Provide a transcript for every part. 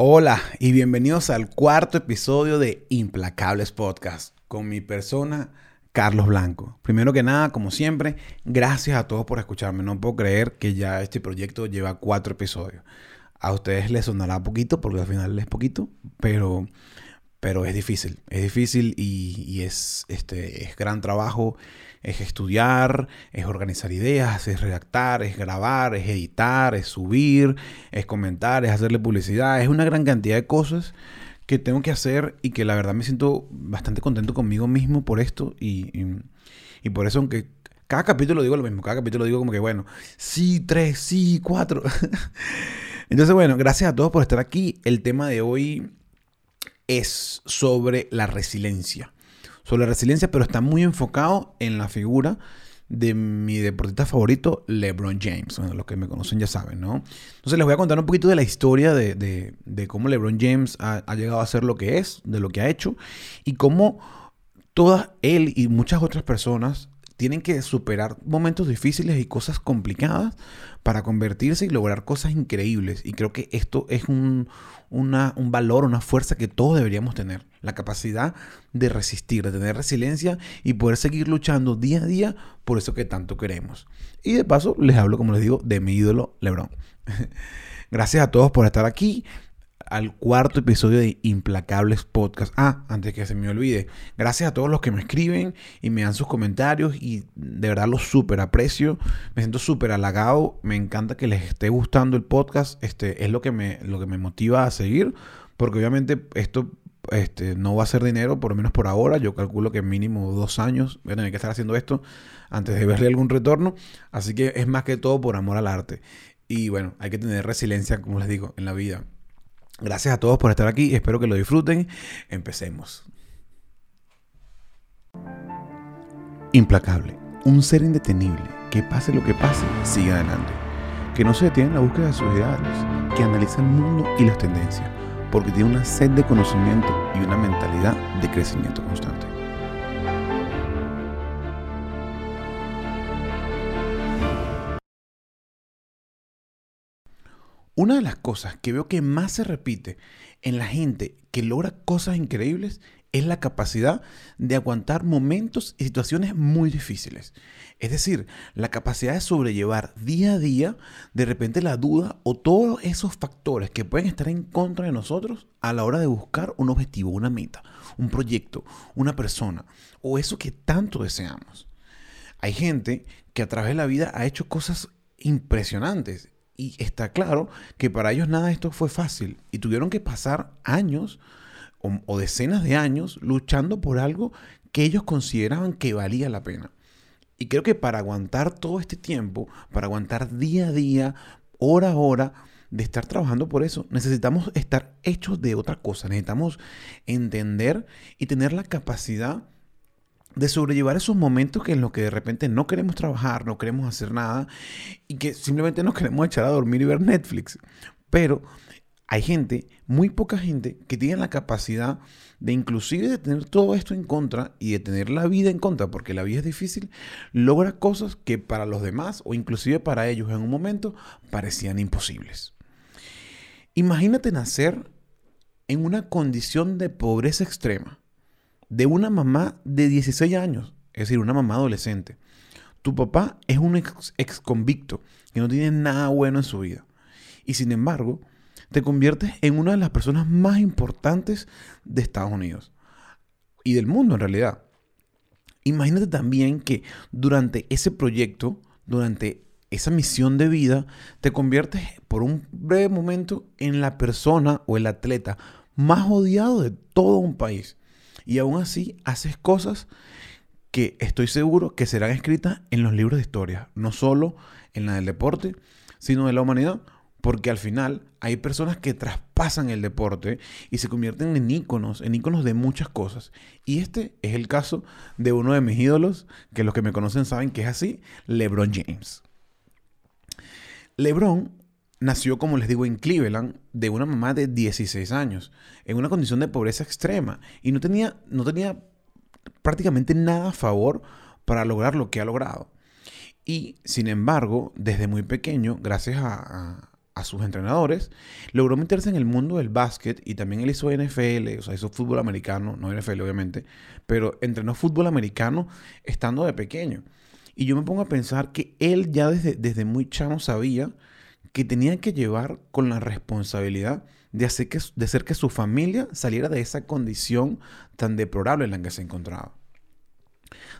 Hola y bienvenidos al cuarto episodio de Implacables Podcast con mi persona Carlos Blanco. Primero que nada, como siempre, gracias a todos por escucharme. No puedo creer que ya este proyecto lleva cuatro episodios. A ustedes les sonará poquito porque al final es poquito, pero, pero es difícil. Es difícil y, y es, este, es gran trabajo es estudiar, es organizar ideas, es redactar, es grabar, es editar, es subir, es comentar, es hacerle publicidad. Es una gran cantidad de cosas que tengo que hacer y que la verdad me siento bastante contento conmigo mismo por esto y, y, por eso aunque cada capítulo digo lo mismo, cada capítulo digo como que bueno, sí, tres, sí, cuatro. Entonces bueno, gracias a todos por estar aquí. El tema de hoy es sobre la resiliencia sobre resiliencia, pero está muy enfocado en la figura de mi deportista favorito, LeBron James. Bueno, los que me conocen ya saben, ¿no? Entonces les voy a contar un poquito de la historia de, cómo LeBron James ha, ha, llegado a ser lo que es, de lo que ha hecho, y cómo todas él y muchas otras personas tienen que superar momentos difíciles y cosas complicadas para convertirse y lograr cosas increíbles. Y creo que esto es un, un valor, una fuerza que todos deberíamos tener. La capacidad de resistir, de tener resiliencia y poder seguir luchando día a día por eso que tanto queremos. Y de paso les hablo, como les digo, de mi ídolo Lebron. Gracias a todos por estar aquí al cuarto episodio de Implacables Podcast. Ah, antes que se me olvide, gracias a todos los que me escriben y me dan sus comentarios y de verdad los súper aprecio. Me siento súper halagado. Me encanta que les esté gustando el podcast. Este es lo que me, lo que me motiva a seguir, porque obviamente esto este, no va a ser dinero, por lo menos por ahora. Yo calculo que mínimo dos años voy a tener que estar haciendo esto antes de verle algún retorno. Así que es más que todo por amor al arte. Y bueno, hay que tener resiliencia, como les digo, en la vida. Gracias a todos por estar aquí, espero que lo disfruten. Empecemos. Implacable, un ser indetenible, que pase lo que pase, sigue adelante. Que no se detiene en la búsqueda de sus ideales, que analiza el mundo y las tendencias, porque tiene una sed de conocimiento y una mentalidad de crecimiento constante. Una de las cosas que veo que más se repite en la gente que logra cosas increíbles es la capacidad de aguantar momentos y situaciones muy difíciles. Es decir, la capacidad de sobrellevar día a día de repente la duda o todos esos factores que pueden estar en contra de nosotros a la hora de buscar un objetivo, una meta, un proyecto, una persona o eso que tanto deseamos. Hay gente que a través de la vida ha hecho cosas impresionantes y está claro que para ellos nada de esto fue fácil y tuvieron que pasar años o, decenas de años luchando por algo que ellos consideraban que valía la pena. Y creo que para aguantar todo este tiempo, para aguantar día a día, hora a hora, de estar trabajando por eso, necesitamos estar hechos de otra cosa. Necesitamos entender y tener la capacidad de sobrellevar esos momentos que en los que de repente no queremos trabajar, no queremos hacer nada y que simplemente nos queremos echar a dormir y ver Netflix. Pero hay gente, muy poca gente, que tiene la capacidad de inclusive de tener todo esto en contra y de tener la vida en contra, porque la vida es difícil, logra cosas que para los demás o inclusive para ellos en un momento parecían imposibles. Imagínate nacer en una condición de pobreza extrema de una mamá de 16 años, es decir, una mamá adolescente. Tu papá es un ex, convicto que no tiene nada bueno en su vida. Y sin embargo, te conviertes en una de las personas más importantes de Estados Unidos y del mundo en realidad. Imagínate también que durante ese proyecto, durante esa misión de vida, te conviertes por un breve momento en la persona o el atleta más odiado de todo un país. Y aún así haces cosas que estoy seguro que serán escritas en los libros de historia, no solo en la del deporte, sino de la humanidad, porque al final hay personas que traspasan el deporte y se convierten en íconos, en íconos de muchas cosas. Y este es el caso de uno de mis ídolos, que los que me conocen saben que es así, LeBron James. LeBron nació, como les digo, en Cleveland de una mamá de 16 años, en una condición de pobreza extrema y no tenía, no tenía prácticamente nada a favor para lograr lo que ha logrado. Y sin embargo, desde muy pequeño, gracias a, a sus entrenadores, logró meterse en el mundo del básquet y también él hizo NFL, o sea, hizo fútbol americano, no NFL obviamente, pero entrenó fútbol americano estando de pequeño. Y yo me pongo a pensar que él ya desde, desde muy chamo sabía que tenía que llevar con la responsabilidad de hacer, que, de hacer que su familia saliera de esa condición tan deplorable en la que se encontraba.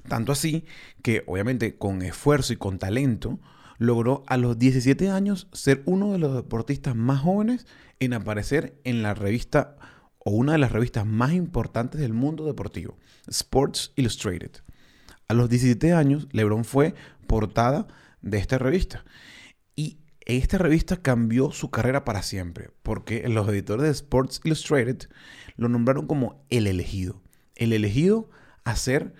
Tanto así que obviamente con esfuerzo y con talento logró a los 17 años ser uno de los deportistas más jóvenes en aparecer en la revista o una de las revistas más importantes del mundo deportivo, Sports Illustrated. A los 17 años, LeBron fue portada de esta revista. Esta revista cambió su carrera para siempre, porque los editores de Sports Illustrated lo nombraron como el elegido. El elegido a ser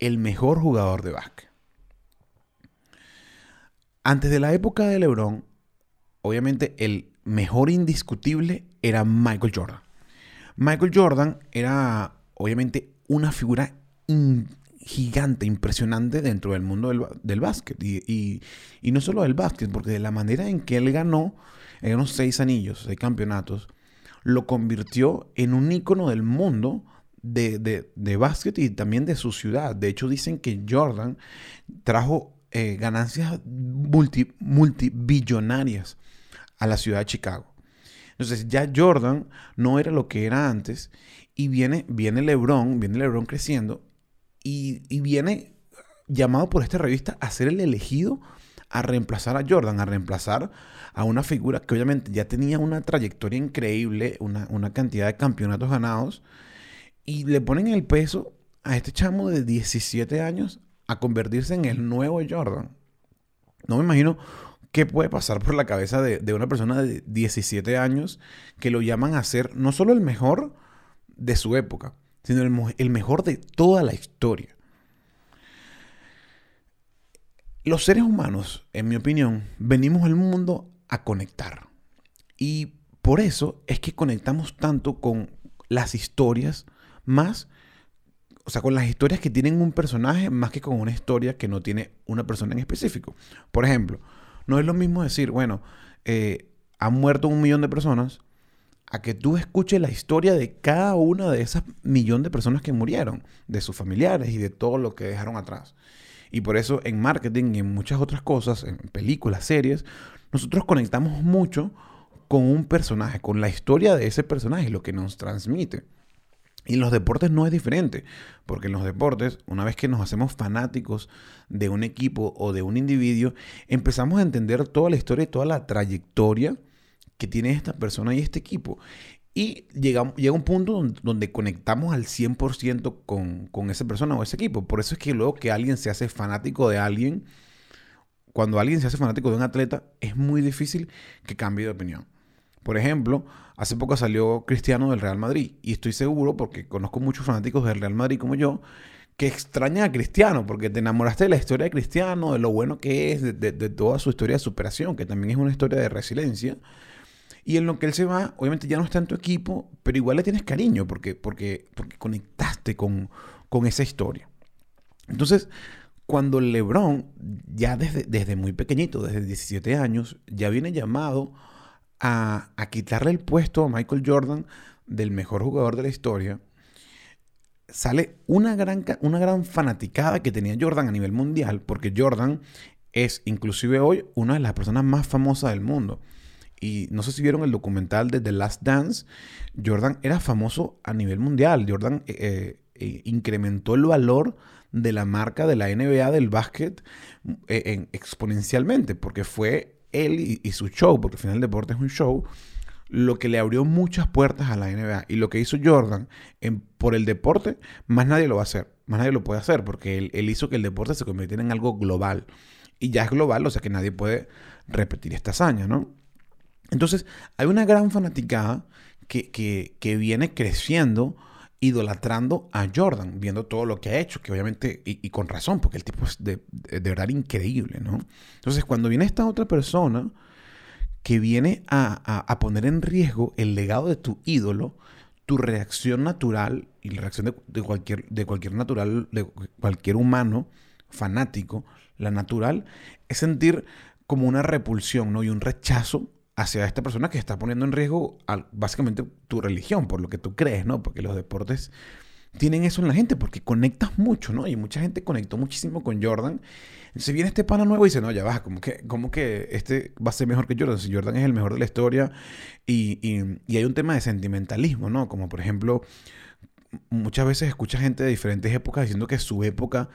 el mejor jugador de básquet. Antes de la época de LeBron, obviamente el mejor indiscutible era Michael Jordan. Michael Jordan era obviamente una figura gigante, impresionante dentro del mundo del, básquet. Y, no solo del básquet, porque de la manera en que él ganó, seis anillos, seis campeonatos, lo convirtió en un ícono del mundo de, básquet y también de su ciudad. De hecho, dicen que Jordan trajo eh, ganancias multi, multibillonarias a la ciudad de Chicago. Entonces ya Jordan no era lo que era antes y viene, viene LeBron, viene LeBron creciendo y, viene llamado por esta revista a ser el elegido a reemplazar a Jordan, a reemplazar a una figura que obviamente ya tenía una trayectoria increíble, una, una cantidad de campeonatos ganados, y le ponen el peso a este chamo de 17 años a convertirse en el nuevo Jordan. No me imagino qué puede pasar por la cabeza de, una persona de 17 años que lo llaman a ser no solo el mejor de su época, sino el, mejor de toda la historia. Los seres humanos, en mi opinión, venimos al mundo a conectar. Y por eso es que conectamos tanto con las historias más, o sea, con las historias que tienen un personaje más que con una historia que no tiene una persona en específico. Por ejemplo, no es lo mismo decir, bueno, eh, han muerto un millón de personas, a que tú escuches la historia de cada una de esas millón de personas que murieron, de sus familiares y de todo lo que dejaron atrás. Y por eso en marketing y en muchas otras cosas, en películas, series, nosotros conectamos mucho con un personaje, con la historia de ese personaje, lo que nos transmite. Y en los deportes no es diferente, porque en los deportes, una vez que nos hacemos fanáticos de un equipo o de un individuo, empezamos a entender toda la historia y toda la trayectoria que tiene esta persona y este equipo. Y llega, llega un punto donde, conectamos al 100% con, con esa persona o ese equipo. Por eso es que luego que alguien se hace fanático de alguien, cuando alguien se hace fanático de un atleta, es muy difícil que cambie de opinión. Por ejemplo, hace poco salió Cristiano del Real Madrid y estoy seguro, porque conozco muchos fanáticos del Real Madrid como yo, que extraña a Cristiano, porque te enamoraste de la historia de Cristiano, de lo bueno que es, de, toda su historia de superación, que también es una historia de resiliencia. Y en lo que él se va, obviamente ya no está en tu equipo, pero igual le tienes cariño porque, porque, porque conectaste con, con esa historia. Entonces, cuando LeBron, ya desde, desde muy pequeñito, desde 17 años, ya viene llamado a, quitarle el puesto a Michael Jordan del mejor jugador de la historia, sale una gran, una gran fanaticada que tenía Jordan a nivel mundial, porque Jordan es inclusive hoy una de las personas más famosas del mundo. Y no sé si vieron el documental de The Last Dance, Jordan era famoso a nivel mundial. Jordan eh, eh, incrementó el valor de la marca de la NBA del básquet eh, exponencialmente, porque fue él y, su show, porque al final el deporte es un show, lo que le abrió muchas puertas a la NBA. Y lo que hizo Jordan por el deporte, más nadie lo va a hacer. Más nadie lo puede hacer porque él, hizo que el deporte se convirtiera en algo global. Y ya es global, o sea que nadie puede repetir esta hazaña, ¿no? Entonces, hay una gran fanaticada que, que, que viene creciendo idolatrando a Jordan, viendo todo lo que ha hecho, que obviamente, y, con razón, porque el tipo es de, verdad increíble, ¿no? Entonces, cuando viene esta otra persona que viene a, poner en riesgo el legado de tu ídolo, tu reacción natural y la reacción de, cualquier, de cualquier natural, de cualquier humano fanático, la natural, es sentir como una repulsión, ¿no? Y un rechazo hacia esta persona que está poniendo en riesgo básicamente tu religión, por lo que tú crees, ¿no? Porque los deportes tienen eso en la gente, porque conectas mucho, ¿no? Y mucha gente conectó muchísimo con Jordan. Entonces viene este pana nuevo y dice, no, ya va, como que, como que este va a ser mejor que Jordan. Si Jordan es el mejor de la historia y, y hay un tema de sentimentalismo, ¿no? Como por ejemplo, muchas veces escucha gente de diferentes épocas diciendo que su época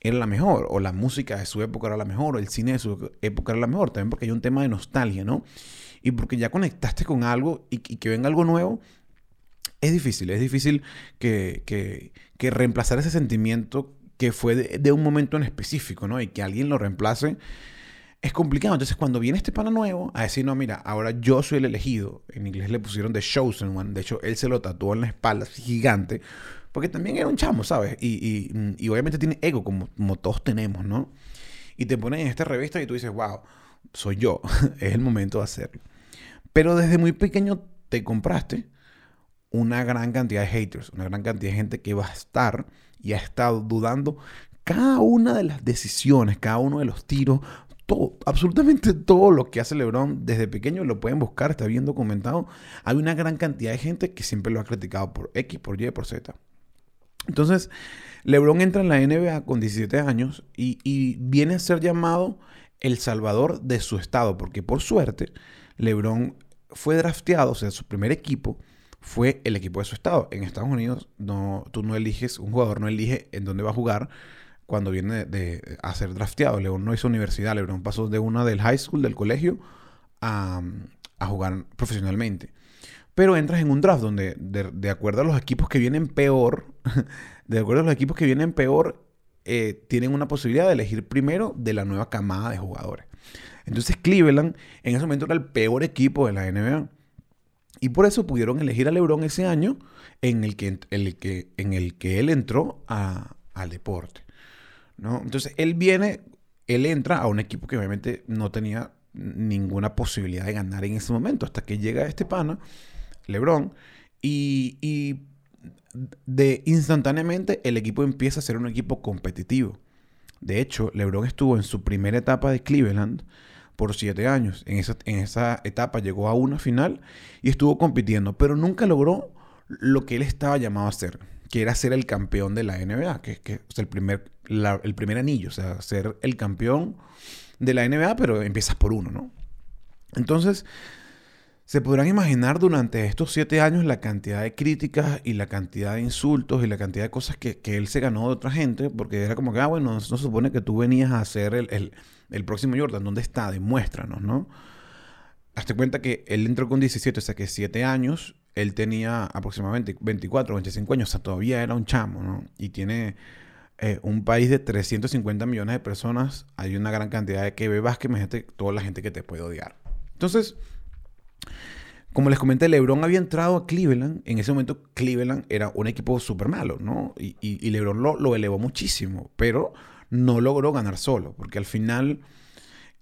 era la mejor, o la música de su época era la mejor, o el cine de su época era la mejor, también porque hay un tema de nostalgia, ¿no? Y porque ya conectaste con algo y, que venga algo nuevo, es difícil, es difícil que, que, reemplazar ese sentimiento que fue de, un momento en específico, ¿no? Y que alguien lo reemplace es complicado. Entonces, cuando viene este pana nuevo a decir, no, mira, ahora yo soy el elegido, en inglés le pusieron The Chosen One, de hecho, él se lo tatuó en la espalda, gigante, porque también era un chamo, ¿sabes? Y, y, obviamente tiene ego, como, como, todos tenemos, ¿no? Y te ponen en esta revista y tú dices, wow, soy yo, es el momento de hacerlo. Pero desde muy pequeño te compraste una gran cantidad de haters, una gran cantidad de gente que va a estar y ha estado dudando cada una de las decisiones, cada uno de los tiros, todo, absolutamente todo lo que hace LeBron desde pequeño lo pueden buscar, está bien documentado. Hay una gran cantidad de gente que siempre lo ha criticado por X, por Y, por Z. Entonces, LeBron entra en la NBA con 17 años y, viene a ser llamado el salvador de su estado, porque por suerte, LeBron fue drafteado, o sea, su primer equipo fue el equipo de su estado. En Estados Unidos, no, tú no eliges, un jugador no elige en dónde va a jugar cuando viene de, a ser drafteado. LeBron no hizo universidad, LeBron pasó de una del high school, del colegio, a, a jugar profesionalmente. Pero entras en un draft donde, de, acuerdo a los equipos que vienen peor, de acuerdo a los equipos que vienen peor, eh, tienen una posibilidad de elegir primero de la nueva camada de jugadores. Entonces Cleveland en ese momento era el peor equipo de la NBA. Y por eso pudieron elegir a LeBron ese año en el que, el que, en el que él entró al deporte. ¿no? Entonces él viene, él entra a un equipo que obviamente no tenía ninguna posibilidad de ganar en ese momento, hasta que llega este pana LeBron, y, de instantáneamente el equipo empieza a ser un equipo competitivo. De hecho, LeBron estuvo en su primera etapa de Cleveland por siete años. En esa, en esa etapa llegó a una final y estuvo compitiendo, pero nunca logró lo que él estaba llamado a hacer, que era ser el campeón de la NBA, que, que es el primer, el primer anillo, o sea, ser el campeón de la NBA, pero empiezas por uno, ¿no? Entonces, se podrán imaginar durante estos siete años la cantidad de críticas y la cantidad de insultos y la cantidad de cosas que, él se ganó de otra gente, porque era como que, ah, bueno, no, se supone que tú venías a ser el, el, próximo Jordan. ¿Dónde está? Demuéstranos, ¿no? Hazte cuenta que él entró con 17, o sea que siete años, él tenía aproximadamente 24, 25 años, o sea, todavía era un chamo, ¿no? Y tiene eh, un país de 350 millones de personas, hay una gran cantidad de que bebas que imagínate toda la gente que te puede odiar. Entonces, como les comenté, LeBron había entrado a Cleveland. En ese momento, Cleveland era un equipo súper malo, ¿no? Y, LeBron lo, elevó muchísimo, pero no logró ganar solo, porque al final,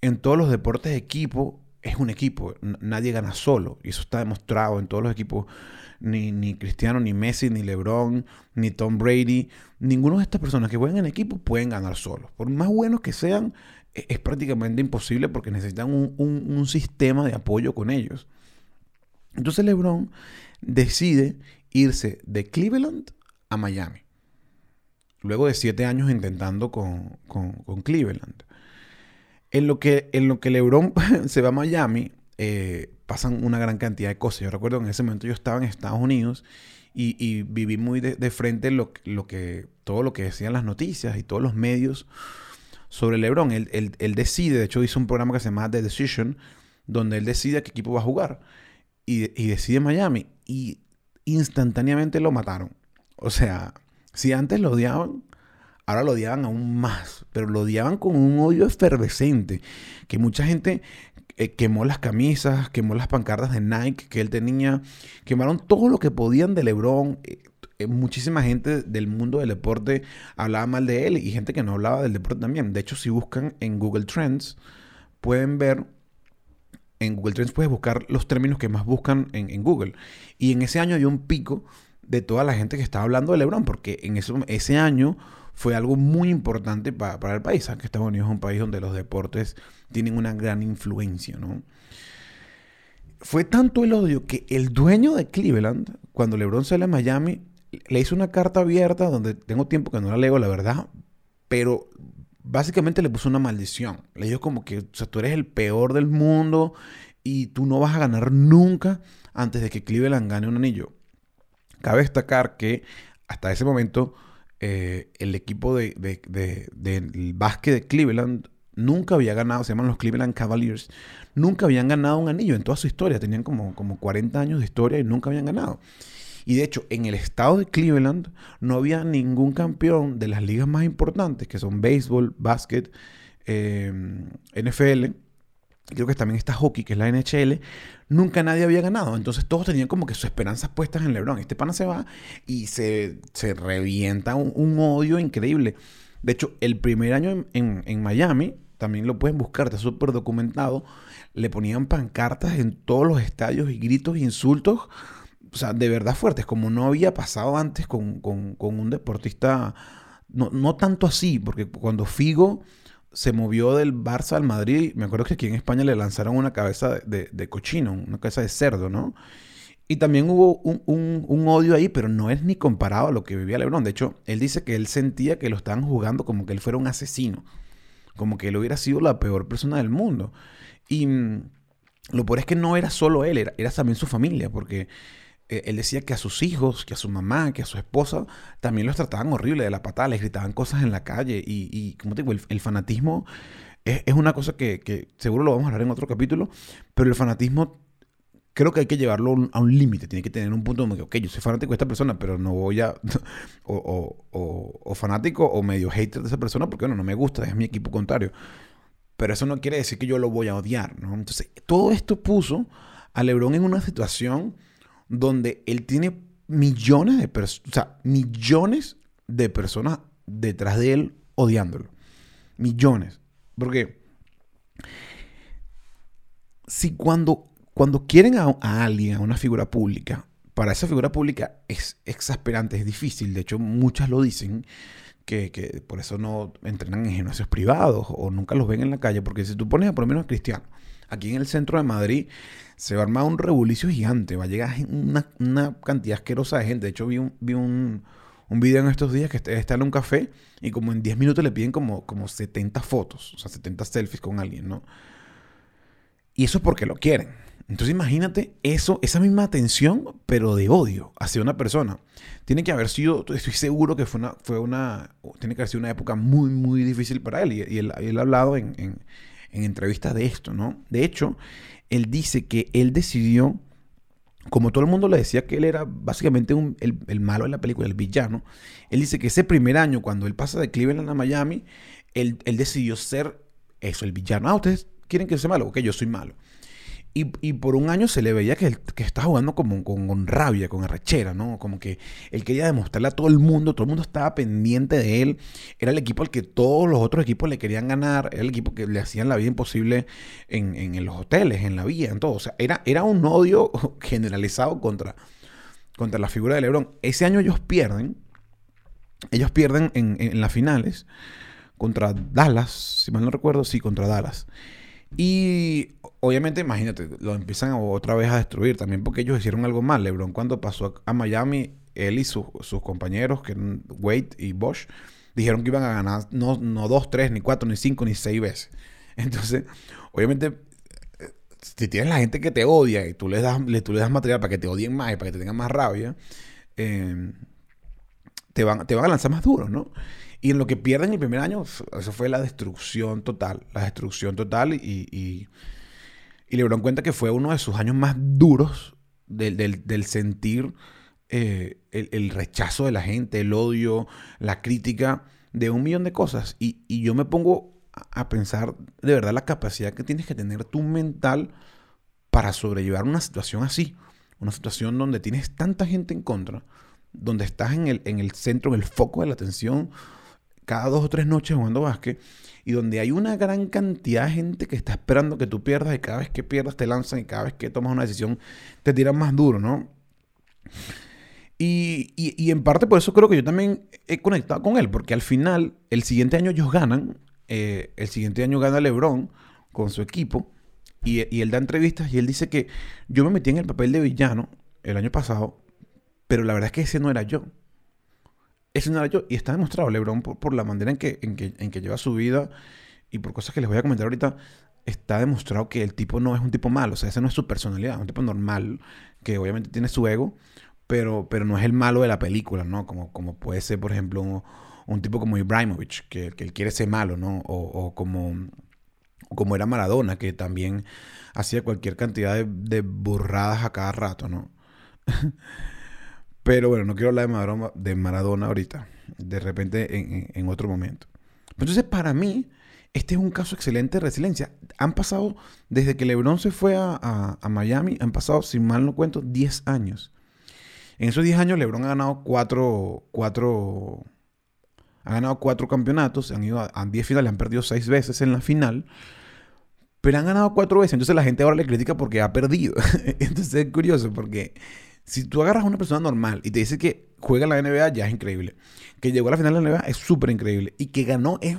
en todos los deportes de equipo, es un equipo. Nadie gana solo. Y eso está demostrado en todos los equipos. Ni, ni Cristiano, ni Messi, ni LeBron, ni Tom Brady. Ninguno de estas personas que juegan en equipo pueden ganar solo. Por más buenos que sean, e, es, prácticamente imposible porque necesitan un sistema de apoyo con ellos. Entonces LeBron decide irse de Cleveland a Miami. Luego de siete años intentando con, Cleveland. En lo, que, en lo que LeBron se va a Miami, eh, pasan una gran cantidad de cosas. Yo recuerdo que en ese momento yo estaba en Estados Unidos y, viví muy de, frente lo, lo, que, todo lo que decían las noticias y todos los medios sobre LeBron. Él, él decide, de hecho hizo un programa que se llama The Decision, donde él decide a qué equipo va a jugar y, decide Miami y instantáneamente lo mataron. O sea, si antes lo odiaban, ahora lo odiaban aún más, pero lo odiaban con un odio efervescente, que mucha gente eh, quemó las camisas, quemó las pancartas de Nike que él tenía, quemaron todo lo que podían de LeBron. Eh, muchísima gente del mundo del deporte hablaba mal de él y gente que no hablaba del deporte también. De hecho, si buscan en Google Trends, pueden ver en Google Trends puedes buscar los términos que más buscan en, Google. Y en ese año había un pico de toda la gente que estaba hablando de LeBron, porque en ese, ese año fue algo muy importante para el país. Que Estados Unidos es un país donde los deportes tienen una gran influencia, ¿no? fue tanto el odio que el dueño de Cleveland, cuando LeBron sale a Miami, le hizo una carta abierta donde tengo tiempo que no la leo, la verdad, pero básicamente le puso una maldición. Le dijo como que, tú eres el peor del mundo y tú no vas a ganar nunca antes de que Cleveland gane un anillo. Cabe destacar que hasta ese momento eh, el equipo de, del básquet de Cleveland nunca había ganado, se llaman los Cleveland Cavaliers, nunca habían ganado un anillo en toda su historia, tenían como, como 40 años de historia y nunca habían ganado. Y de hecho, en el estado de Cleveland no había ningún campeón de las ligas más importantes, que son béisbol, básquet, eh, NFL, creo que también está hockey, que es la NHL, nunca nadie había ganado. Entonces todos tenían como que sus esperanzas puestas en LeBron. Este pana se va y se, se revienta un, odio increíble. De hecho, el primer año en, en Miami, también lo pueden buscar, está súper documentado, le ponían pancartas en todos los estadios y gritos e insultos o sea, de verdad fuertes, como no había pasado antes con, un deportista, no, no, tanto así, porque cuando Figo se movió del Barça al Madrid, me acuerdo que aquí en España le lanzaron una cabeza de, cochino, una cabeza de cerdo, ¿no? Y también hubo un, odio ahí, pero no es ni comparado a lo que vivía Lebron. De hecho, él dice que él sentía que lo estaban jugando como que él fuera un asesino, como que él hubiera sido la peor persona del mundo. Y mm, lo peor es que no era solo él, era, era también su familia, porque él decía que a sus hijos, que a su mamá, que a su esposa, también los trataban horrible de la patada, les gritaban cosas en la calle. Y, como digo, el, fanatismo es, una cosa que, seguro lo vamos a hablar en otro capítulo, pero el fanatismo creo que hay que llevarlo a un límite. Tiene que tener un punto donde, ok, yo soy fanático de esta persona, pero no voy a. o, o, fanático o medio hater de esa persona porque, bueno, no me gusta, es mi equipo contrario. Pero eso no quiere decir que yo lo voy a odiar, ¿no? Entonces, todo esto puso a LeBron en una situación donde él tiene millones de personas, o sea, millones de personas detrás de él odiándolo. Millones. Porque si cuando, cuando quieren a, alguien, a una figura pública, para esa figura pública es exasperante, es difícil. De hecho, muchas lo dicen. Que, que, por eso no entrenan en gimnasios privados o nunca los ven en la calle, porque si tú pones a por lo menos a Cristiano, aquí en el centro de Madrid, se va a armar un rebulicio gigante. Va a llegar una, cantidad asquerosa de gente. De hecho, vi un, vi un, video en estos días que está en un café y como en 10 minutos le piden como, como 70 fotos, o sea, 70 selfies con alguien, ¿no? Y eso es porque lo quieren. Entonces imagínate eso, esa misma atención, pero de odio hacia una persona. Tiene que haber sido, estoy seguro que fue una, fue una, tiene que haber sido una época muy, muy difícil para él. Y, él, ha hablado en, en entrevistas de esto, ¿no? De hecho, él dice que él decidió, como todo el mundo le decía que él era básicamente el, malo de la película, el villano, él dice que ese primer año, cuando él pasa de Cleveland a Miami, él, él decidió ser eso, el villano. Ah, ustedes quieren que sea malo, ok, yo soy malo. Y, por un año se le veía que, que estaba jugando como con, rabia, con arrechera, ¿no? Como que él quería demostrarle a todo el mundo, todo el mundo estaba pendiente de él. Era el equipo al que todos los otros equipos le querían ganar, era el equipo que le hacían la vida imposible en, los hoteles, en la vía, en todo. O sea, era, era un odio generalizado contra, contra la figura de Lebron. Ese año ellos pierden, ellos pierden en, en las finales contra Dallas, si mal no recuerdo, sí, contra Dallas. Y obviamente, imagínate, lo empiezan otra vez a destruir también porque ellos hicieron algo mal. LeBron cuando pasó a Miami, él y sus compañeros, que eran Wade y Bosch, dijeron que iban a ganar no, no dos, tres, ni cuatro, ni cinco, ni seis veces. Entonces, obviamente, eh, si tienes la gente que te odia y tú les das, tú das material para que te odien más y para que te tengan más rabia, eh, te, van, te van a lanzar más duro, ¿no? Y en lo que pierden el primer año, eso fue la destrucción total. La destrucción total. Y, y, y LeBron cuenta que fue uno de sus años más duros del, sentir eh, el, rechazo de la gente, el odio, la crítica de un millón de cosas. Y, y yo me pongo a pensar de verdad la capacidad que tienes que tener tú mental para sobrellevar una situación así. Una situación donde tienes tanta gente en contra, donde estás en el, en el centro, en el foco de la atención cada dos o tres noches jugando básquet y donde hay una gran cantidad de gente que está esperando que tú pierdas y cada vez que pierdas te lanzan y cada vez que tomas una decisión te tiran más duro, ¿no? Y, en parte por eso creo que yo también he conectado con él, porque al final, el siguiente año ellos ganan, eh, el siguiente año gana LeBron con su equipo Y, y él da entrevistas y él dice que yo me metí en el papel de villano el año pasado, pero la verdad es que ese no era yo. No era yo. Y está demostrado, LeBron, por, la manera en que, en, que, en que lleva su vida y por cosas que les voy a comentar ahorita, está demostrado que el tipo no es un tipo malo. O sea, ese no es su personalidad. Es un tipo normal, que obviamente tiene su ego, pero, pero no es el malo de la película, ¿no? Como, como puede ser, por ejemplo, un, tipo como Ibrahimovic, que, que, él quiere ser malo, ¿no? O, o como, como era Maradona, que también hacía cualquier cantidad de, de burradas a cada rato, ¿no? Pero bueno, no quiero hablar de Maradona, de Maradona ahorita. De repente en, otro momento. Entonces, para mí, este es un caso excelente de resiliencia. Han pasado, desde que LeBron se fue a, Miami, han pasado, si mal no cuento, 10 años. En esos 10 años, LeBron ha ganado 4, cuatro, ha ganado cuatro campeonatos. Han ido a 10 finales, han perdido 6 veces en la final. Pero han ganado 4 veces. Entonces la gente ahora le critica porque ha perdido. Entonces es curioso porque si tú agarras a una persona normal y te dice que juega en la NBA, ya es increíble. Que llegó a la final de la NBA es súper increíble. Y que ganó es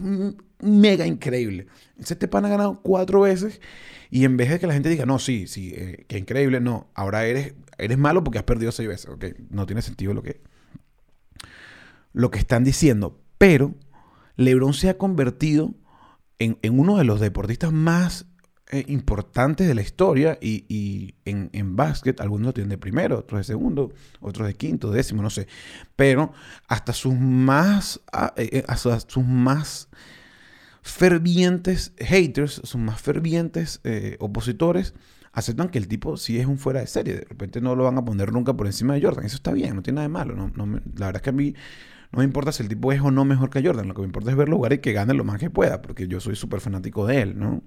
mega increíble. Este pan ha ganado cuatro veces y en vez de que la gente diga, no, sí, sí, eh, que increíble, no, ahora eres, eres malo porque has perdido seis veces. Ok, no tiene sentido lo que, lo que están diciendo. Pero LeBron se ha convertido en, en uno de los deportistas más eh, importantes de la historia y, en, en, básquet algunos tienen de primero, otros de segundo, otros de quinto, décimo, no sé. Pero hasta sus más, ah, eh, eh, hasta sus más fervientes haters, sus más fervientes opositores, aceptan que el tipo sí es un fuera de serie. De repente no lo van a poner nunca por encima de Jordan. Eso está bien, no tiene nada de malo. No, la verdad es que a mí no me importa si el tipo es o no mejor que Jordan. Lo que me importa es verlo jugar y que gane lo más que pueda, porque yo soy súper fanático de él, ¿no?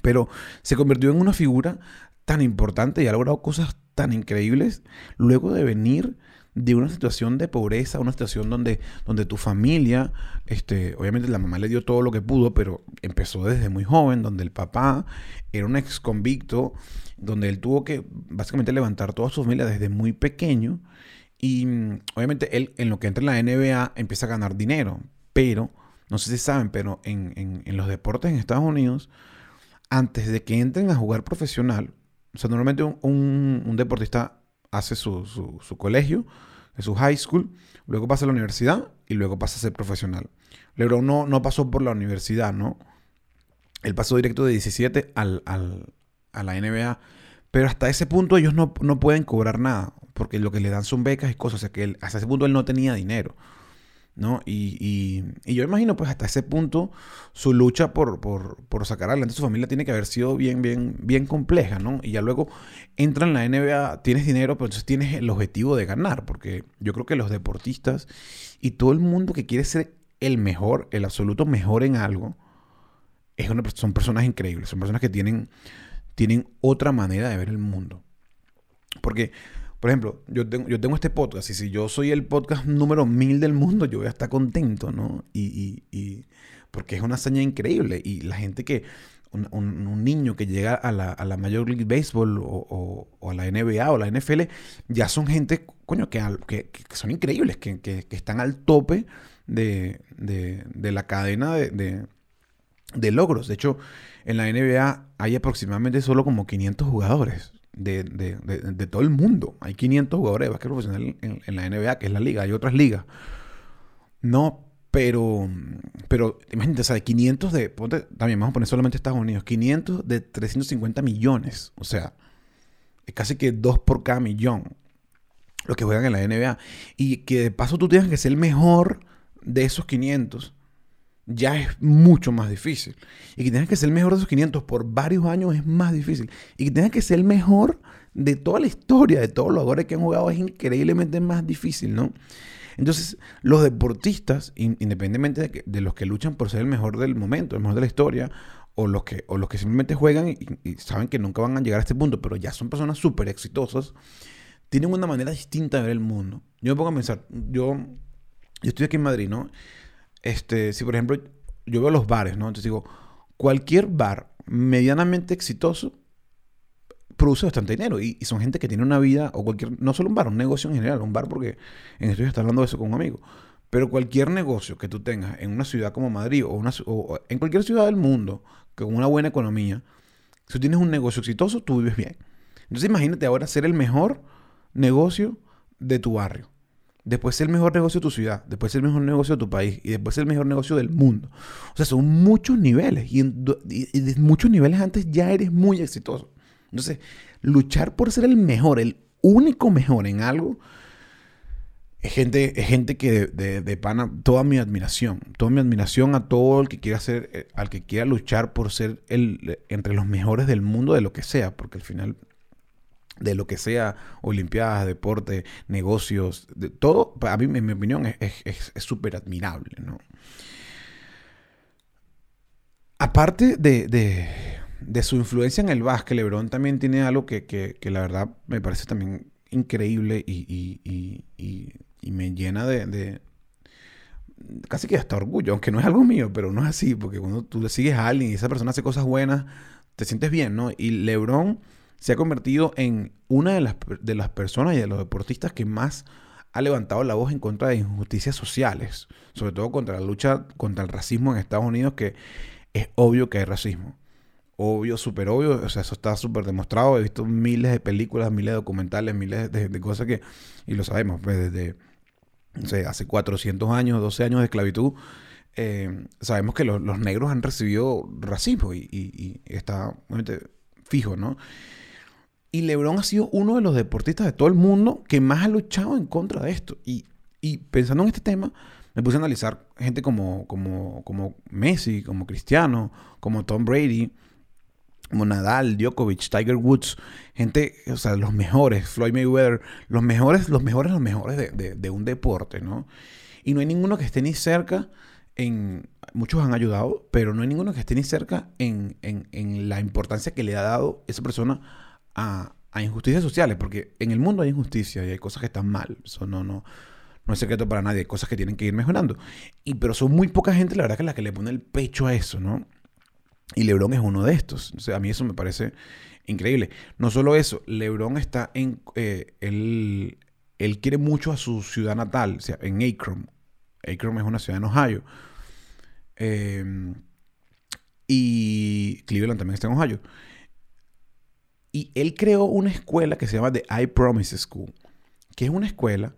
Pero se convirtió en una figura tan importante y ha logrado cosas tan increíbles luego de venir de una situación de pobreza, una situación donde, donde tu familia, este, obviamente la mamá le dio todo lo que pudo, pero empezó desde muy joven, donde el papá era un ex convicto, donde él tuvo que básicamente levantar toda su familia desde muy pequeño. Y mm, obviamente él en lo que entra en la NBA empieza a ganar dinero, pero, no sé si saben, pero en, en, en los deportes en Estados Unidos, antes de que entren a jugar profesional, o sea, normalmente un, deportista hace su, su, colegio, su high school, luego pasa a la universidad y luego pasa a ser profesional. LeBron no, no pasó por la universidad, ¿no? Él pasó directo de 17 al, a la NBA, pero hasta ese punto ellos no, no, pueden cobrar nada, porque lo que le dan son becas y cosas, o sea que hasta ese punto él no tenía dinero. ¿No? Y, yo imagino, pues, hasta ese punto, su lucha por, por, sacar adelante a su familia tiene que haber sido bien, bien, bien compleja, ¿no? Y ya luego entra en la NBA, tienes dinero, pero entonces tienes el objetivo de ganar, porque yo creo que los deportistas y todo el mundo que quiere ser el mejor, el absoluto mejor en algo, es una, son personas increíbles, son personas que tienen, tienen otra manera de ver el mundo. Porque por ejemplo, yo tengo, yo tengo este podcast y si yo soy el podcast número mil del mundo, yo voy a estar contento, ¿no? Y, y, porque es una hazaña increíble. Y la gente que, un, un, niño que llega a la, a la Major League Baseball o, o, a la NBA o la NFL, ya son gente, coño, que, que, son increíbles, que, que, están al tope de, de, de la cadena de, de, logros. De hecho, en la NBA hay aproximadamente solo como 500 jugadores de, de, de, todo el mundo. Hay 500 jugadores de básquet profesional en, la NBA, que es la liga. Hay otras ligas. No, pero, pero imagínate, o sea, de 500 de, también vamos a poner solamente Estados Unidos, 500 de 350 millones. O sea, es casi que dos por cada millón los que juegan en la NBA. Y que de paso tú tienes que ser el mejor de esos 500 ya es mucho más difícil. Y que tengas que ser el mejor de esos 500 por varios años es más difícil. Y que tengas que ser el mejor de toda la historia, de todos los jugadores que han jugado, es increíblemente más difícil, ¿no? Entonces, los deportistas, independientemente de, los que luchan por ser el mejor del momento, el mejor de la historia, o los que, o los que simplemente juegan y, saben que nunca van a llegar a este punto, pero ya son personas súper exitosas, tienen una manera distinta de ver el mundo. Yo me pongo a pensar, yo, yo estoy aquí en Madrid, ¿no? Este, si por ejemplo yo veo los bares, ¿no? Entonces digo, cualquier bar medianamente exitoso produce bastante dinero y, son gente que tiene una vida o cualquier, no solo un bar, un negocio en general, un bar porque en ya está hablando de eso con un amigo, pero cualquier negocio que tú tengas en una ciudad como Madrid o, una, o en cualquier ciudad del mundo con una buena economía, Si tú tienes un negocio exitoso, tú vives bien. Entonces imagínate ahora ser el mejor negocio de tu barrio. Después ser el mejor negocio de tu ciudad, después ser el mejor negocio de tu país y después ser el mejor negocio del mundo. O sea, son muchos niveles y, de muchos niveles antes ya eres muy exitoso. Entonces, luchar por ser el mejor, el único mejor en algo, es gente, es gente que de, toda mi admiración, toda mi admiración a todo el que quiera ser, eh, al que quiera luchar por ser el, entre los mejores del mundo de lo que sea, porque al final de lo que sea, olimpiadas, deporte, negocios, de todo, a mí, en mi opinión, es súper admirable, ¿no? Aparte de, de, su influencia en el básquet, LeBron también tiene algo que, que, la verdad me parece también increíble y, y, y, me llena de, de, casi que hasta orgullo, aunque no es algo mío, pero no es así, porque cuando tú le sigues a alguien y esa persona hace cosas buenas, te sientes bien, ¿no? Y LeBron se ha convertido en una de las, de las personas y de los deportistas que más ha levantado la voz en contra de injusticias sociales, sobre todo contra la lucha contra el racismo en Estados Unidos, que es obvio que hay racismo. Obvio, súper obvio, o sea, eso está súper demostrado. He visto miles de películas, miles de documentales, miles de, cosas que, y lo sabemos, pues desde, hace 400 años, 12 años de esclavitud, eh, sabemos que los, negros han recibido racismo y, y está fijo, ¿no? Y LeBron ha sido uno de los deportistas de todo el mundo que más ha luchado en contra de esto. Y, pensando en este tema, me puse a analizar gente como, como, como Messi, como Cristiano, como Tom Brady, como Nadal, Djokovic, Tiger Woods, gente, o sea, los mejores, Floyd Mayweather, los mejores, los mejores, los mejores de, un deporte, ¿no? Y no hay ninguno que esté ni cerca en, muchos han ayudado, pero no hay ninguno que esté ni cerca en, en la importancia que le ha dado esa persona a, injusticias sociales, porque en el mundo hay injusticia y hay cosas que están mal. Eso no, no, no es secreto para nadie, hay cosas que tienen que ir mejorando. Y, pero son muy poca gente, la verdad, que la que le pone el pecho a eso, ¿no? Y Lebron es uno de estos. O a mí eso me parece increíble. No solo eso, Lebron está en. Eh, él, él, quiere mucho a su ciudad natal, o sea, en Akron. Akron es una ciudad en Ohio. Eh, y Cleveland también está en Ohio. Y él creó una escuela que se llama The I Promise School, que es una escuela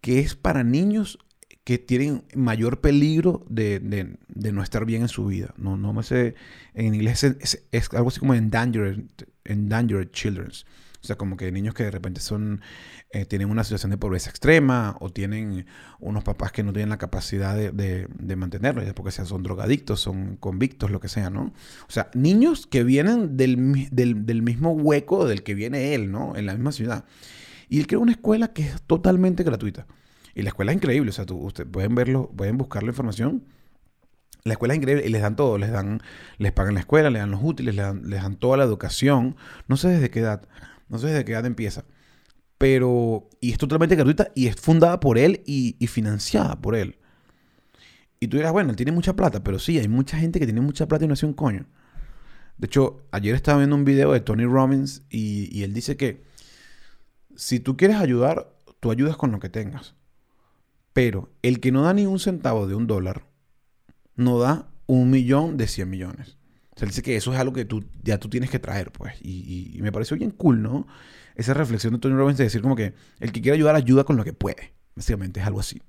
que es para niños que tienen mayor peligro de, no estar bien en su vida. No, no me sé, en inglés es, algo así como endangered, endangered children. O sea, como que niños que de repente son, eh, tienen una situación de pobreza extrema o tienen unos papás que no tienen la capacidad de, de, mantenerlos, ya porque sean, son drogadictos, son convictos, lo que sea, ¿no? O sea, niños que vienen del, del, mismo hueco del que viene él, ¿no? En la misma ciudad. Y él creó una escuela que es totalmente gratuita. Y la escuela es increíble, o sea, ustedes pueden verlo, pueden buscar la información. La escuela es increíble y les dan todo, les dan, les pagan la escuela, les dan los útiles, les dan, les dan toda la educación. No sé desde qué edad, no sé desde qué edad empieza. Pero, y es totalmente gratuita y es fundada por él y, financiada por él. Y tú dirás, bueno, él tiene mucha plata, pero sí, hay mucha gente que tiene mucha plata y no hace un coño. De hecho, ayer estaba viendo un video de Tony Robbins y, y él dice que si tú quieres ayudar, tú ayudas con lo que tengas. Pero el que no da ni un centavo de un dólar, no da un millón de cien millones. O sea, dice que eso es algo que tú, ya tú tienes que traer, pues. Y, me pareció bien cool, ¿no? Esa reflexión de Tony Robbins de decir como que el que quiere ayudar, ayuda con lo que puede. Básicamente es algo así.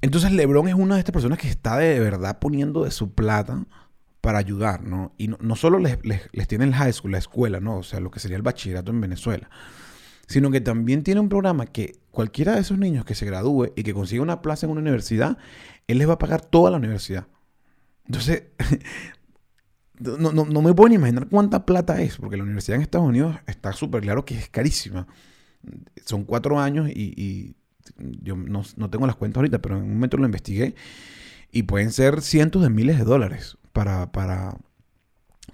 Entonces LeBron es una de estas personas que está de verdad poniendo de su plata para ayudar, ¿no? Y no, solo les, les, tiene el high school, la escuela, ¿no? O sea, lo que sería el bachillerato en Venezuela. Sino que también tiene un programa que cualquiera de esos niños que se gradúe y que consiga una plaza en una universidad, él les va a pagar toda la universidad. Entonces, no, no, me puedo ni imaginar cuánta plata es, porque la universidad en Estados Unidos está súper claro que es carísima. Son cuatro años y, yo no, tengo las cuentas ahorita, pero en un momento lo investigué y pueden ser cientos de miles de dólares para, para,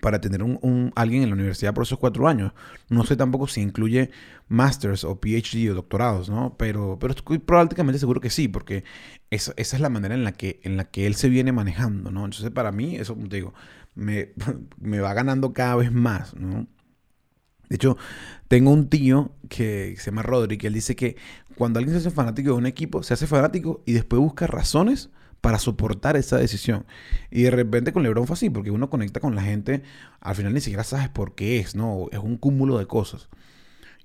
para tener un, alguien en la universidad por esos cuatro años. No sé tampoco si incluye masters o PhD o doctorados, ¿no? Pero, pero estoy prácticamente seguro que sí, porque esa, esa, es la manera en la, que, en la que él se viene manejando, ¿no? Entonces, para mí, eso, digo, me, me va ganando cada vez más, ¿no? De hecho, tengo un tío que se llama Rodri, él dice que cuando alguien se hace fanático de un equipo, se hace fanático y después busca razones para soportar esa decisión. Y de repente con LeBron fue así, porque uno conecta con la gente, al final ni siquiera sabes por qué es, ¿no? Es un cúmulo de cosas.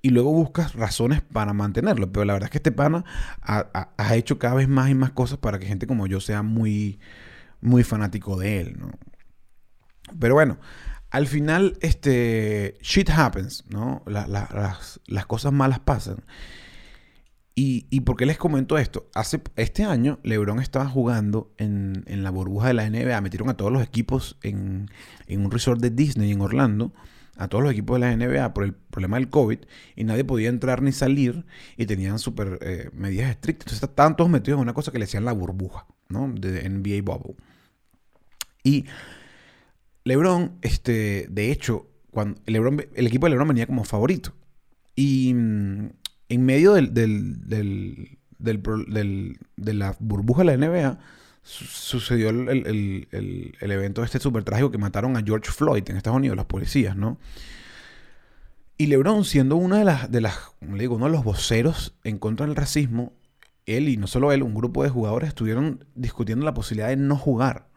Y luego buscas razones para mantenerlo. Pero la verdad es que este pana ha, hecho cada vez más y más cosas para que gente como yo sea muy, muy fanático de él, ¿no? Pero bueno, al final, este, shit happens, ¿no? las, las cosas malas pasan. ¿Y, ¿Y, por qué les comento esto? Hace, este año LeBron estaba jugando en, la burbuja de la NBA. Metieron a todos los equipos en, un resort de Disney en Orlando. A todos los equipos de la NBA por el problema del COVID. Y nadie podía entrar ni salir. Y tenían súper eh, medidas estrictas. Entonces estaban todos metidos en una cosa que le decían la burbuja. ¿no? De NBA Bubble. Y LeBron, este, de hecho, cuando LeBron, el equipo de LeBron venía como favorito. Y mm, en medio del, de la burbuja de la NBA, sucedió el, evento este súper trágico que mataron a George Floyd en Estados Unidos, las policías, ¿no? Y LeBron, siendo de las, de las, le digo, uno de los voceros en contra del racismo, él y no solo él, un grupo de jugadores estuvieron discutiendo la posibilidad de no jugar,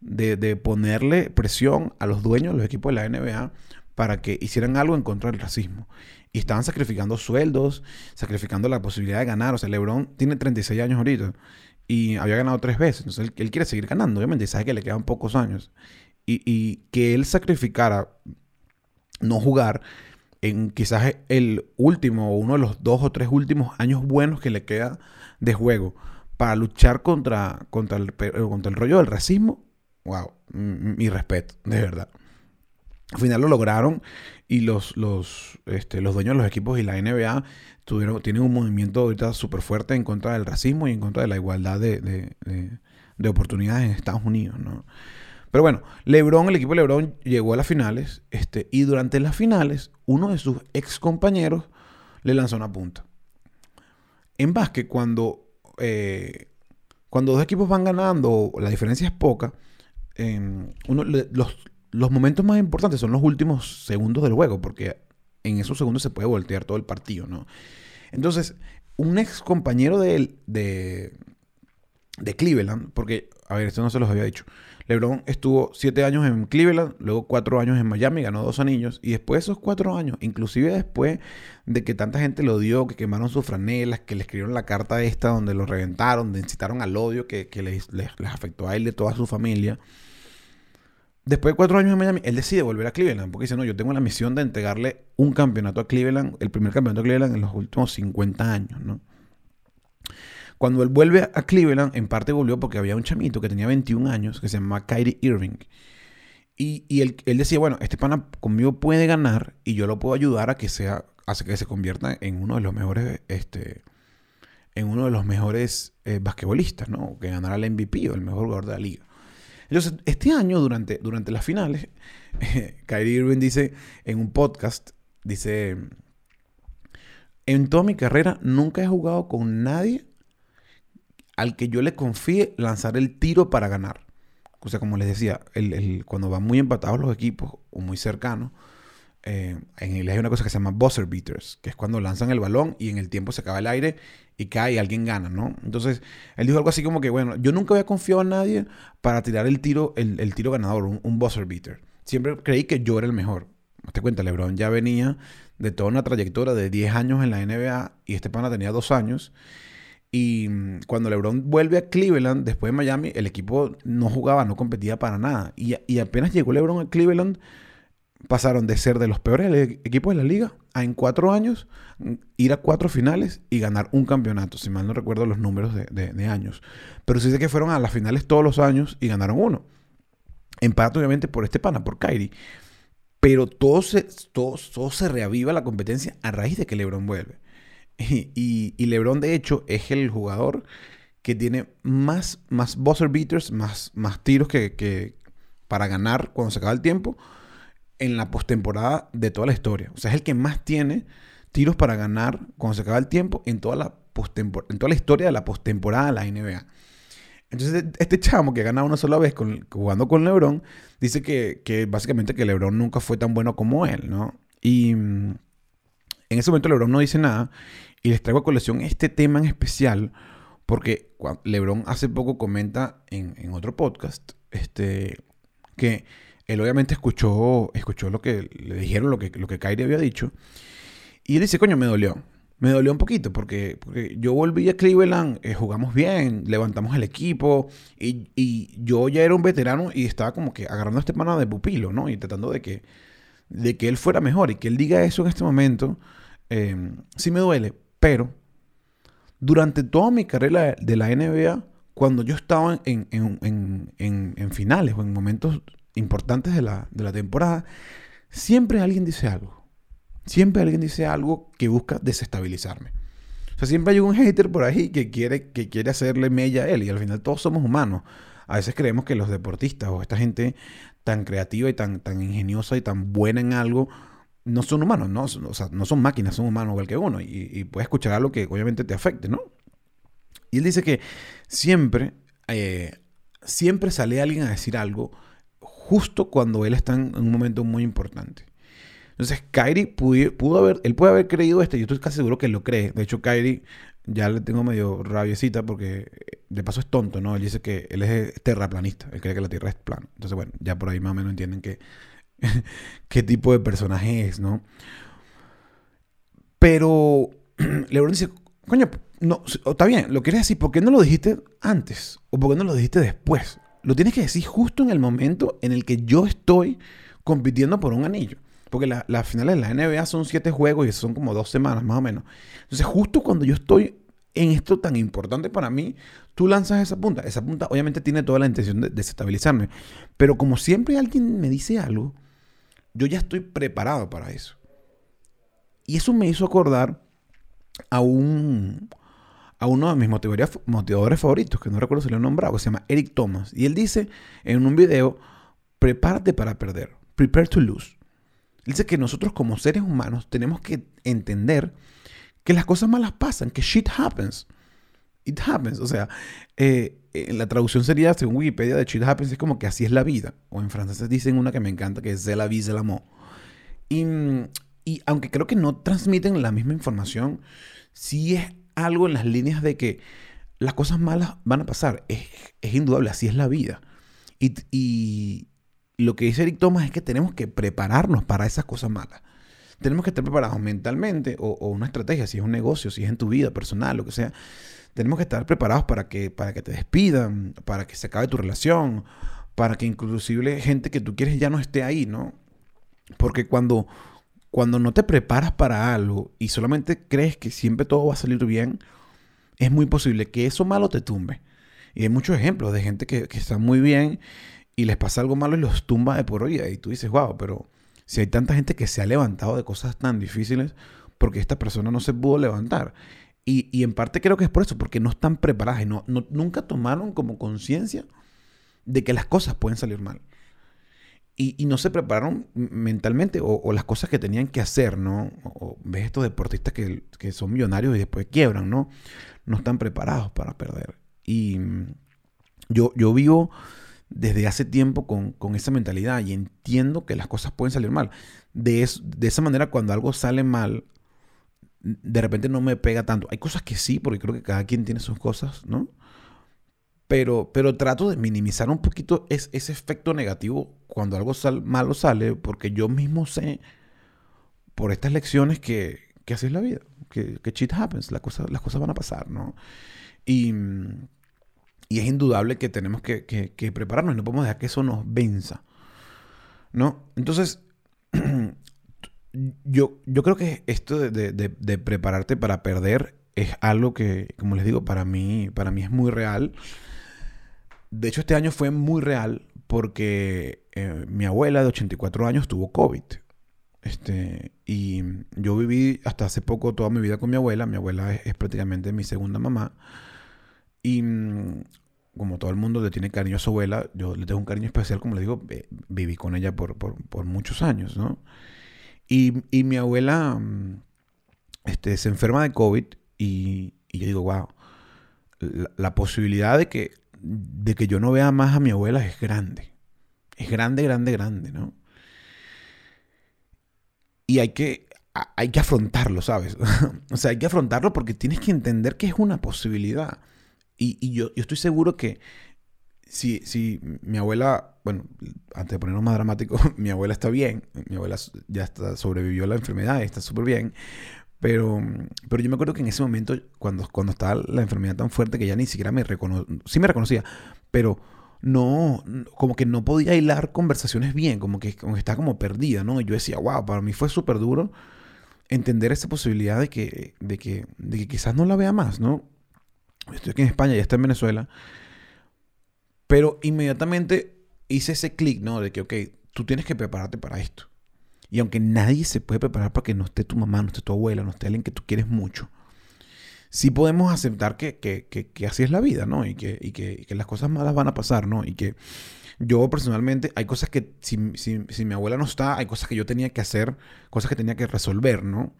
de, de ponerle presión a los dueños de los equipos de la NBA para que hicieran algo en contra del racismo. Y estaban sacrificando sueldos, sacrificando la posibilidad de ganar. O sea, LeBron tiene 36 años ahorita y había ganado tres veces. Entonces él, quiere seguir ganando, obviamente, y sabe que le quedan pocos años. Y, que él sacrificara no jugar en quizás el último o uno de los dos o tres últimos años buenos que le queda de juego para luchar contra, contra, contra el rollo del racismo, wow, mi respeto, de verdad. Al final lo lograron y los, los, este, los dueños de los equipos y la NBA tuvieron, tienen un movimiento ahorita súper fuerte en contra del racismo y en contra de la igualdad de, oportunidades en Estados Unidos, ¿no? Pero bueno, LeBron, el equipo de LeBron llegó a las finales este, y durante las finales uno de sus ex compañeros le lanzó una punta. En básquet, cuando, eh, cuando dos equipos van ganando, la diferencia es poca, eh, uno, los, los momentos más importantes son los últimos segundos del juego, porque en esos segundos se puede voltear todo el partido, ¿no? Entonces, un ex compañero de de, de Cleveland, porque, a ver, esto no se los había dicho. LeBron estuvo siete años en Cleveland, luego cuatro años en Miami, ganó dos anillos, y después de esos cuatro años, inclusive después de que tanta gente lo odió, que quemaron sus franelas, que le escribieron la carta esta donde lo reventaron, donde incitaron al odio que, les, les, les afectó a él y a toda su familia, Después de cuatro años en Miami, él decide volver a Cleveland porque dice, no, yo tengo la misión de entregarle un campeonato a Cleveland, el primer campeonato a Cleveland en los últimos 50 años, ¿no? Cuando él vuelve a Cleveland, en parte volvió porque había un chamito que tenía 21 años que se llamaba Kyrie Irving. Y, él, decía, bueno, este pana conmigo puede ganar y yo lo puedo ayudar a que sea, hace que se convierta en uno de los mejores, este, en uno de los mejores eh, basquetbolistas, ¿no? Que ganara el MVP o el mejor jugador de la liga. Entonces, este año, durante, durante las finales, Kyrie Irving dice en un podcast, dice, en toda mi carrera nunca he jugado con nadie al que yo le confíe lanzar el tiro para ganar. O sea, como les decía, el, cuando van muy empatados los equipos o muy cercanos, eh, en inglés hay una cosa que se llama buzzer beaters, que es cuando lanzan el balón y en el tiempo se acaba el aire y cae y alguien gana, ¿no? Entonces, él dijo algo así como que, bueno, yo nunca había confiado en nadie para tirar el tiro, el, tiro ganador, un, buzzer beater. Siempre creí que yo era el mejor. Te cuenta, LeBron ya venía de toda una trayectoria de 10 años en la NBA y este pana tenía 2 años. Y mm, cuando LeBron vuelve a Cleveland, después de Miami, el equipo no jugaba, no competía para nada. Y, y apenas llegó LeBron a Cleveland, pasaron de ser de los peores equipos de la liga a en cuatro años ir a cuatro finales y ganar un campeonato, si mal no recuerdo los números de, años. Pero sí sé que fueron a las finales todos los años y ganaron uno. En parte, obviamente, por este pana, por Kyrie. Pero todo se, todo, se reaviva la competencia a raíz de que LeBron vuelve. Y, y, LeBron, de hecho, es el jugador que tiene más, más buzzer beaters, más, más tiros que, que para ganar cuando se acaba el tiempo en la postemporada de toda la historia. O sea, es el que más tiene tiros para ganar cuando se acaba el tiempo en toda la, en toda la historia de la postemporada de la NBA. Entonces, este chamo que gana una sola vez jugando con LeBron, dice que, básicamente que LeBron nunca fue tan bueno como él, ¿no? Y mm, en ese momento LeBron no dice nada. Y les traigo a colección este tema en especial Porque Lebron hace poco comenta en, otro podcast este, que él obviamente escuchó, escuchó lo que le dijeron, lo que, lo que Kyrie había dicho. Y él dice, coño, me dolió. Me dolió un poquito porque, yo volví a Cleveland, eh, jugamos bien, levantamos el equipo y, yo ya era un veterano y estaba como que agarrando a este pana de pupilo, ¿no? Y tratando de que, de que él fuera mejor y que él diga eso en este momento, eh, sí me duele, pero durante toda mi carrera de la NBA, cuando yo estaba en, en, finales o en momentos importantes de la, de la temporada, siempre alguien dice algo. Siempre alguien dice algo que busca desestabilizarme. O sea, siempre hay un hater por ahí que quiere, que quiere hacerle mella a él. Y al final todos somos humanos. A veces creemos que los deportistas o esta gente tan creativa y tan, tan ingeniosa y tan buena en algo no son humanos, ¿no? O sea, no son máquinas, son humanos igual que uno. Y, puedes escuchar algo que obviamente te afecte, ¿no? Y él dice que siempre, eh, siempre sale alguien a decir algo justo cuando él está en un momento muy importante. Entonces, Kyrie pudo, haber, él puede haber creído esto, yo estoy casi seguro que lo cree. De hecho, Kyrie ya le tengo medio rabiecita porque de paso es tonto, ¿no? Él dice que él es terraplanista, él cree que la Tierra es plana. Entonces, bueno, ya por ahí más o menos entienden qué tipo de personaje es, ¿no? Pero LeBron dice, coño, no, está bien, lo quieres decir, ¿por qué no lo dijiste antes? ¿O por qué no lo dijiste después? Lo tienes que decir justo en el momento en el que yo estoy compitiendo por un anillo. Porque las finales de la NBA son siete juegos y son como dos semanas más o menos. Entonces, justo cuando yo estoy en esto tan importante para mí, tú lanzas esa punta. Esa punta obviamente tiene toda la intención de desestabilizarme. Pero como siempre alguien me dice algo, yo ya estoy preparado para eso. Y eso me hizo acordar a un a uno de mis motivadores favoritos, que no recuerdo si lo he nombrado, que se llama Eric Thomas. Y él dice en un video, prepárate para perder, prepare to lose dice que nosotros como seres humanos tenemos que entender que las cosas malas pasan, que shit happens. It happens. O sea, eh, en la traducción sería, según Wikipedia, de shit happens, es como que así es la vida. O en francés dicen una que me encanta, que es de la vie, c'est l'amour. Y, y aunque creo que no transmiten la misma información, sí es algo en las líneas de que las cosas malas van a pasar. Es, es indudable, así es la vida. Y, y, lo que dice Eric Thomas es que tenemos que prepararnos para esas cosas malas. Tenemos que estar preparados mentalmente o, una estrategia, si es un negocio, si es en tu vida personal, lo que sea. Tenemos que estar preparados para que, para que te despidan, para que se acabe tu relación, para que inclusive gente que tú quieres ya no esté ahí, ¿no? Porque cuando, cuando no te preparas para algo y solamente crees que siempre todo va a salir bien, es muy posible que eso malo te tumbe. Y hay muchos ejemplos de gente que, está muy bien y les pasa algo malo y los tumba de por vida. Y tú dices, wow, pero si hay tanta gente que se ha levantado de cosas tan difíciles, porque esta persona no se pudo levantar. Y, en parte creo que es por eso, porque no están preparadas y no, nunca tomaron como conciencia de que las cosas pueden salir mal. Y, no se prepararon mentalmente o, las cosas que tenían que hacer, ¿no? O, ves estos deportistas que, que, son millonarios y después quiebran, ¿no? No están preparados para perder. Y yo, yo vivo desde hace tiempo con, esa mentalidad y entiendo que las cosas pueden salir mal. De, de esa manera, cuando algo sale mal, de repente no me pega tanto. Hay cosas que sí, porque creo que cada quien tiene sus cosas, ¿no? Pero, pero trato de minimizar un poquito ese efecto negativo cuando algo malo sale, porque yo mismo sé por estas lecciones que, que así es la vida, que, que shit happens, las cosas, las cosas van a pasar, ¿no? Y y es indudable que tenemos que, prepararnos y no podemos dejar que eso nos venza. ¿No? Entonces, yo, yo creo que esto de, prepararte para perder es algo que, como les digo, para mí, para mí es muy real. De hecho, este año fue muy real porque eh, mi abuela de 84 años tuvo COVID. Este, y yo viví hasta hace poco toda mi vida con mi abuela. Mi abuela es, es prácticamente mi segunda mamá. Y mm, como todo el mundo le tiene cariño a su abuela, yo le tengo un cariño especial, como le digo, viví con ella por, muchos años, ¿no? Y, mi abuela mm, este, se enferma de COVID y, yo digo, wow, la, posibilidad de que, de que yo no vea más a mi abuela es grande. Es grande, grande, grande, ¿no? Y hay que, hay que afrontarlo, ¿sabes? o sea, hay que afrontarlo porque tienes que entender que es una posibilidad. Y, yo, yo estoy seguro que si, si mi abuela, bueno, antes de ponernos más dramático, mi abuela está bien, mi abuela ya está, sobrevivió a la enfermedad, está súper bien, pero, pero yo me acuerdo que en ese momento, cuando, cuando estaba la enfermedad tan fuerte que ya ni siquiera me reconocía, sí me reconocía, pero no, como que no podía hilar conversaciones bien, como que, como que estaba como perdida, ¿no? Y yo decía, wow, para mí fue súper duro entender esa posibilidad de que, de, que, de que quizás no la vea más, ¿no? Estoy aquí en España, ya está en Venezuela, pero inmediatamente hice ese clic, ¿no? De que, ok, tú tienes que prepararte para esto. Y aunque nadie se puede preparar para que no esté tu mamá, no esté tu abuela, no esté alguien que tú quieres mucho, sí podemos aceptar que, que, que, así es la vida, ¿no? Y, que, y que, las cosas malas van a pasar, ¿no? Y que yo personalmente, hay cosas que si, si, si, mi abuela no está, hay cosas que yo tenía que hacer, cosas que tenía que resolver, ¿no?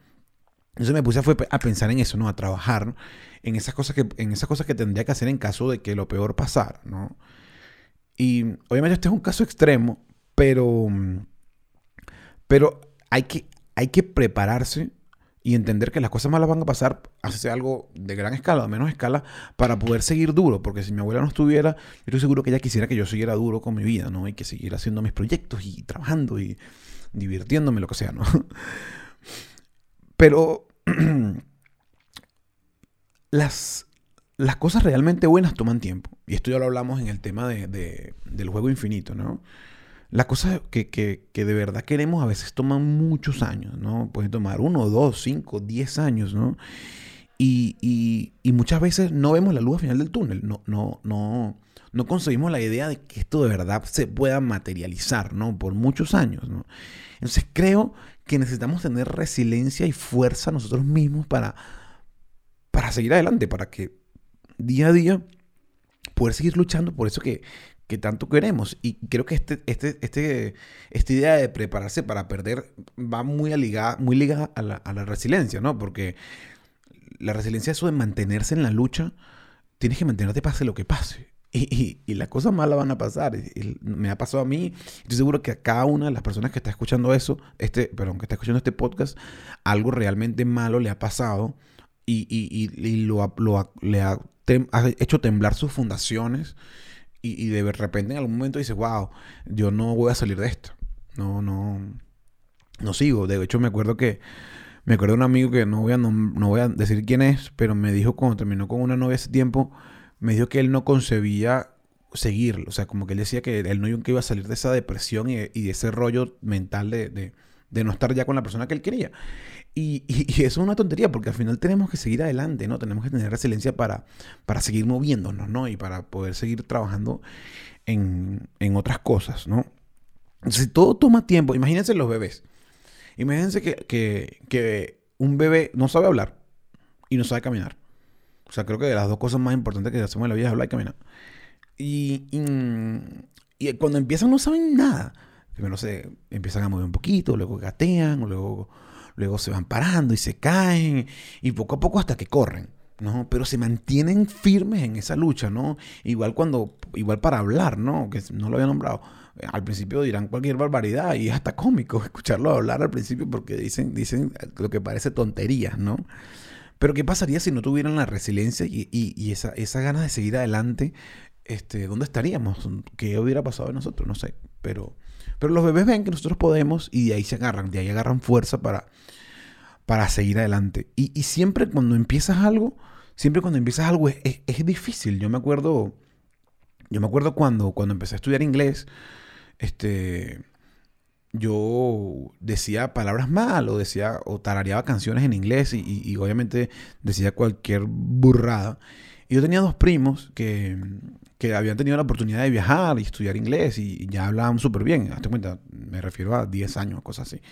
Entonces me puse a, pensar en eso, ¿no? A trabajar en esas cosas que, en esas cosas que tendría que hacer en caso de que lo peor pasara, ¿no? Y obviamente este es un caso extremo, pero, pero hay, que, hay que prepararse y entender que las cosas malas van a pasar, hacerse algo de gran escala de menos escala, para poder seguir duro. Porque si mi abuela no estuviera, yo estoy seguro que ella quisiera que yo siguiera duro con mi vida, ¿no? Y que siguiera haciendo mis proyectos y trabajando y divirtiéndome, lo que sea, ¿no? Pero las, las cosas realmente buenas toman tiempo. Y esto ya lo hablamos en el tema de, del juego infinito, ¿no? Las cosas que, que, que, de verdad queremos a veces toman muchos años, ¿no? Pueden tomar uno, dos, cinco, diez años, ¿no? Y, y, y, muchas veces no vemos la luz al final del túnel, no, no, no, no conseguimos la idea de que esto de verdad se pueda materializar, ¿no? Por muchos años, ¿no? Entonces creo que necesitamos tener resiliencia y fuerza nosotros mismos para, para seguir adelante, para que día a día poder seguir luchando por eso que, tanto queremos. Y creo que este, este, este, esta idea de prepararse para perder va muy ligada, muy ligada a la, a la resiliencia, ¿no? Porque la resiliencia, eso de mantenerse en la lucha, tienes que mantenerte pase lo que pase. Y, y, las cosas malas van a pasar. me ha pasado a mí. Estoy seguro que a cada una de las personas que está escuchando eso, este, perdón, que está escuchando este podcast, algo realmente malo le ha pasado y, lo, lo, le ha ha hecho temblar sus fundaciones y, de repente en algún momento dices, wow, yo no voy a salir de esto. No, no, no sigo. De hecho, me acuerdo que, me acuerdo de un amigo que no voy a, no, voy a decir quién es, pero me dijo cuando terminó con una novia hace tiempo, me dijo que él no concebía seguirlo. O sea, como que él decía que él no iba a salir de esa depresión y, de ese rollo mental de, de, de, no estar ya con la persona que él quería. Y, eso es una tontería porque al final tenemos que seguir adelante, ¿no? Tenemos que tener resiliencia para, para seguir moviéndonos, ¿no? Y para poder seguir trabajando en, otras cosas, ¿no? Entonces todo toma tiempo. Imagínense los bebés. Imagínense que, un bebé no sabe hablar y no sabe caminar. O sea, creo que de las dos cosas más importantes que hacemos en la vida es hablar y caminar. Y, y, cuando empiezan no saben nada. Primero se empiezan a mover un poquito, luego gatean, luego luego se van parando y se caen y poco a poco hasta que corren. ¿no? Pero se mantienen firmes en esa lucha, ¿no? Igual cuando, igual para hablar, ¿no? Que no lo había nombrado. Al principio dirán cualquier barbaridad y es hasta cómico escucharlo hablar al principio porque dicen, dicen lo que parece tonterías, ¿no? Pero ¿qué pasaría si no tuvieran la resiliencia y, esa, esa ganas de seguir adelante? Este, ¿Dónde estaríamos? ¿Qué hubiera pasado de nosotros? No sé. Pero, pero los bebés ven que nosotros podemos y de ahí se agarran, de ahí agarran fuerza para, para seguir adelante. Y, siempre cuando empiezas algo, siempre cuando empiezas algo es, es, difícil. Yo me acuerdo, yo me acuerdo cuando, cuando empecé a estudiar inglés, este, yo decía palabras mal o decía o tarareaba canciones en inglés y, y, obviamente decía cualquier burrada. Y yo tenía dos primos que, que habían tenido la oportunidad de viajar y estudiar inglés y, ya hablaban súper bien. Hazte cuenta, me refiero a 10 años, cosas así.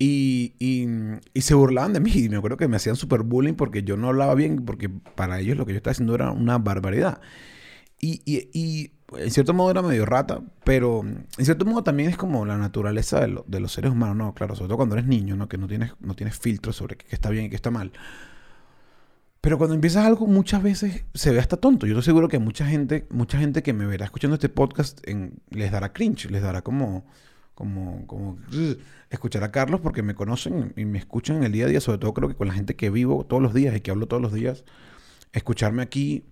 Y, y, se burlaban de mí. Y me acuerdo que me hacían super bullying porque yo no hablaba bien, porque para ellos lo que yo estaba haciendo era una barbaridad. Y, y en cierto modo era medio rata, pero en cierto modo también es como la naturaleza de, de, los seres humanos, ¿no? Claro, sobre todo cuando eres niño, ¿no? Que no tienes, no tienes filtros sobre qué está bien y qué está mal. Pero cuando empiezas algo, muchas veces se ve hasta tonto. Yo estoy seguro que mucha gente, mucha gente que me verá escuchando este podcast en, les dará cringe, les dará como como, como escuchar a Carlos porque me conocen y me escuchan en el día a día, sobre todo creo que con la gente que vivo todos los días y que hablo todos los días, escucharme aquí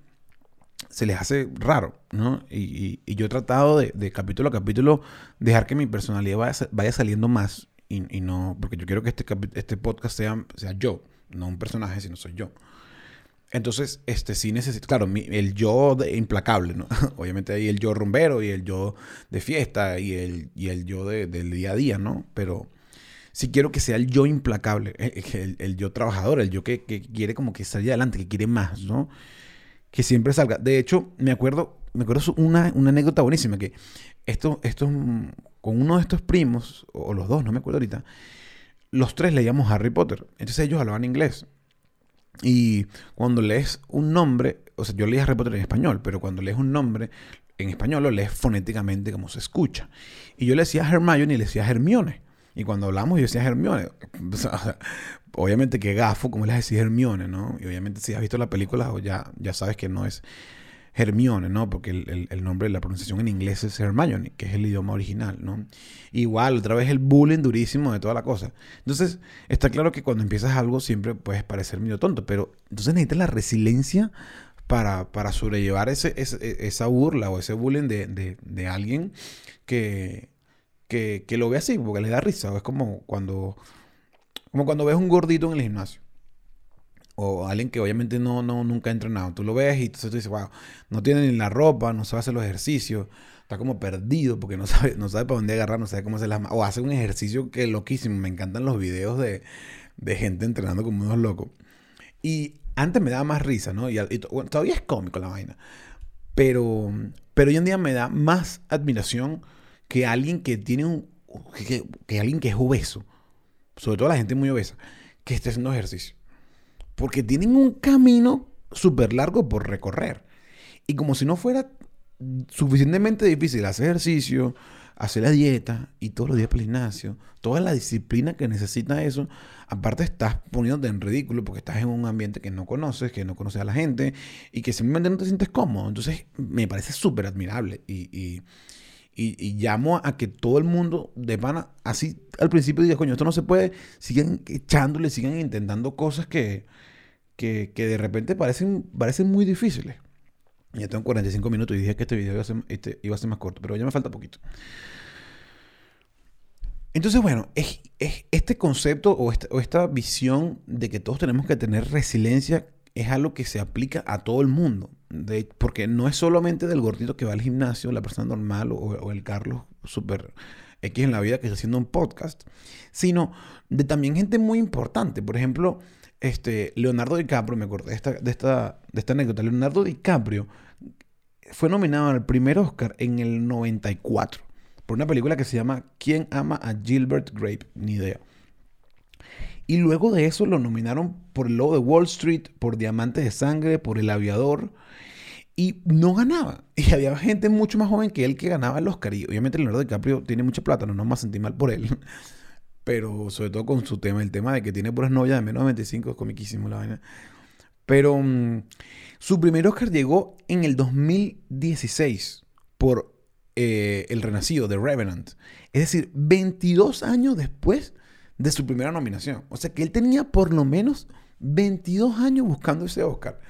se les hace raro, ¿no? Y, yo he tratado de, capítulo a capítulo dejar que mi personalidad vaya, saliendo más y, no, porque yo quiero que este, este podcast sea, sea yo, no un personaje, sino soy yo. Entonces, este sí necesito, claro, el yo implacable, ¿no? Obviamente hay el yo rumbero y el yo de fiesta y el, y el yo del día a día, ¿no? Pero sí quiero que sea el yo implacable, el, el yo trabajador, el yo que, que, quiere como que salir adelante, que quiere más, ¿no? Que siempre salga. De hecho, me acuerdo, me acuerdo una, una anécdota buenísima, que esto, esto, con uno de estos primos, o los dos, no me acuerdo ahorita, los tres leíamos Harry Potter. Entonces ellos hablaban inglés. Y cuando lees un nombre, o sea, yo leí Harry Potter en español, pero cuando lees un nombre en español lo lees fonéticamente como se escucha. Y yo le decía Hermione y le decía Hermione. Y cuando hablamos yo decía Hermione. obviamente que gafo, como les decía Hermione, ¿no? Y obviamente si has visto la película ya, ya sabes que no es Hermione, ¿no? Porque el, el, nombre, la pronunciación en inglés es Hermione, que es el idioma original, ¿no? Igual, otra vez el bullying durísimo de toda la cosa. Entonces, está claro que cuando empiezas algo siempre puedes parecer medio tonto, pero entonces necesitas la resiliencia para, para sobrellevar ese, e, esa burla o ese bullying de, de, alguien que, que, que, lo ve así, porque le da risa. Es como cuando, como cuando ves un gordito en el gimnasio o alguien que obviamente no, no, nunca ha entrenado. Tú lo ves y entonces tú dices, wow, no tiene ni la ropa, no sabe hacer los ejercicios, está como perdido porque no sabe, no sabe para dónde agarrar, no sabe cómo hacer las O hace un ejercicio que es loquísimo. Me encantan los videos de, gente entrenando como unos locos. Y antes me daba más risa, ¿no? Y, todavía es cómico la vaina. Pero, pero hoy en día me da más admiración que alguien que tiene un. que, que alguien que es obeso. Sobre todo la gente muy obesa, que esté haciendo ejercicio. Porque tienen un camino súper largo por recorrer. Y como si no fuera suficientemente difícil hacer ejercicio, hacer la dieta y todos los días para el gimnasio, toda la disciplina que necesita eso, aparte estás poniéndote en ridículo porque estás en un ambiente que no conoces, que no conoces a la gente y que simplemente no te sientes cómodo. Entonces me parece súper admirable y, y, llamo a que todo el mundo de así al principio diga, coño, esto no se puede, sigan echándole, sigan intentando cosas que, que, de repente parecen, parecen muy difíciles. Ya tengo 45 minutos y dije que este video iba a, ser, este, iba a ser más corto, pero ya me falta poquito. Entonces, bueno, es, este concepto o esta, o esta visión de que todos tenemos que tener resiliencia es algo que se aplica a todo el mundo. porque no es solamente del gordito que va al gimnasio, la persona normal o, el Carlos super X en la vida que está haciendo un podcast, sino de también gente muy importante. Por ejemplo, este, Leonardo DiCaprio, me acordé de esta, de, esta, de esta anécdota. Leonardo DiCaprio fue nominado al primer Oscar en el 94 por una película que se llama ¿Quién ama a Gilbert Grape? Ni idea. Y luego de eso lo nominaron por el lobo de Wall Street, por Diamantes de Sangre, por El Aviador. Y no ganaba. Y había gente mucho más joven que él que ganaba el Oscar. Y obviamente Leonardo DiCaprio tiene mucha plata, no nos vamos a sentir mal por él. Pero sobre todo con su tema, el tema de que tiene puras novias de menos de 25, es comiquísimo la vaina. Pero mm, su primer Oscar llegó en el 2016 por eh, El Renacido, de Revenant. Es decir, 22 años después de su primera nominación. O sea que él tenía por lo menos 22 años buscando ese Oscar.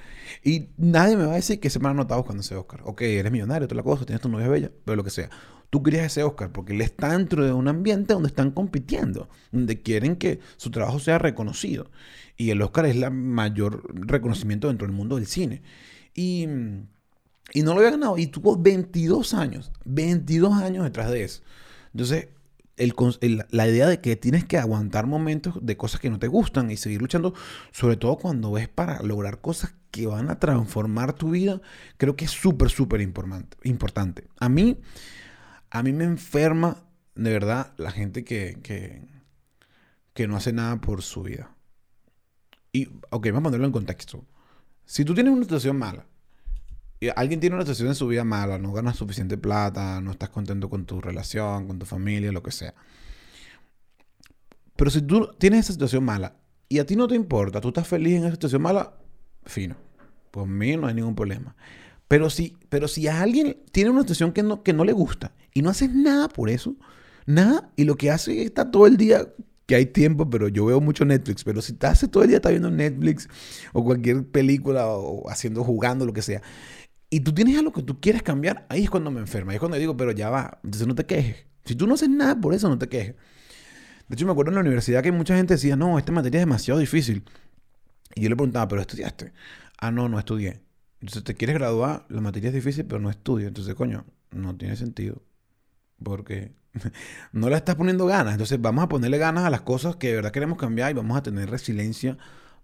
Y nadie me va a decir que se me ha notado buscando ese Oscar. Ok, eres millonario, la cosa, tienes tu novia bella, pero lo que sea. Tú querías ese Oscar porque él está dentro de un ambiente donde están compitiendo, donde quieren que su trabajo sea reconocido. Y el Oscar es el mayor reconocimiento dentro del mundo del cine. Y, y no lo había ganado. Y tuvo 22 años, 22 años detrás de eso. Entonces, la idea de que tienes que aguantar momentos de cosas que no te gustan y seguir luchando, sobre todo cuando ves para lograr cosas que van a transformar tu vida, creo que es súper, súper importante. A mí, a mí me enferma de verdad la gente que, que, que no hace nada por su vida. Y, ok, vamos a ponerlo en contexto. Si tú tienes una situación mala, alguien tiene una situación en su vida mala, no ganas suficiente plata, no estás contento con tu relación, con tu familia, lo que sea. Pero si tú tienes esa situación mala y a ti no te importa, tú estás feliz en esa situación mala, fino. Por mí no hay ningún problema. Pero si, pero si a alguien tiene una situación que no, que no le gusta y no haces nada por eso, nada, y lo que hace es estar todo el día, que hay tiempo, pero yo veo mucho Netflix, pero si estás todo el día está viendo Netflix o cualquier película o haciendo, jugando, lo que sea, y tú tienes algo que tú quieres cambiar, ahí es cuando me enferma. Ahí es cuando digo, pero ya va, entonces no te quejes. Si tú no haces nada por eso, no te quejes. De hecho, me acuerdo en la universidad que mucha gente decía, no, esta materia es demasiado difícil. Y yo le preguntaba, ¿pero estudiaste? Ah, no, no estudié. Entonces, te quieres graduar, la materia es difícil, pero no estudio. Entonces, coño, no tiene sentido. Porque no le estás poniendo ganas. Entonces, vamos a ponerle ganas a las cosas que de verdad queremos cambiar y vamos a tener resiliencia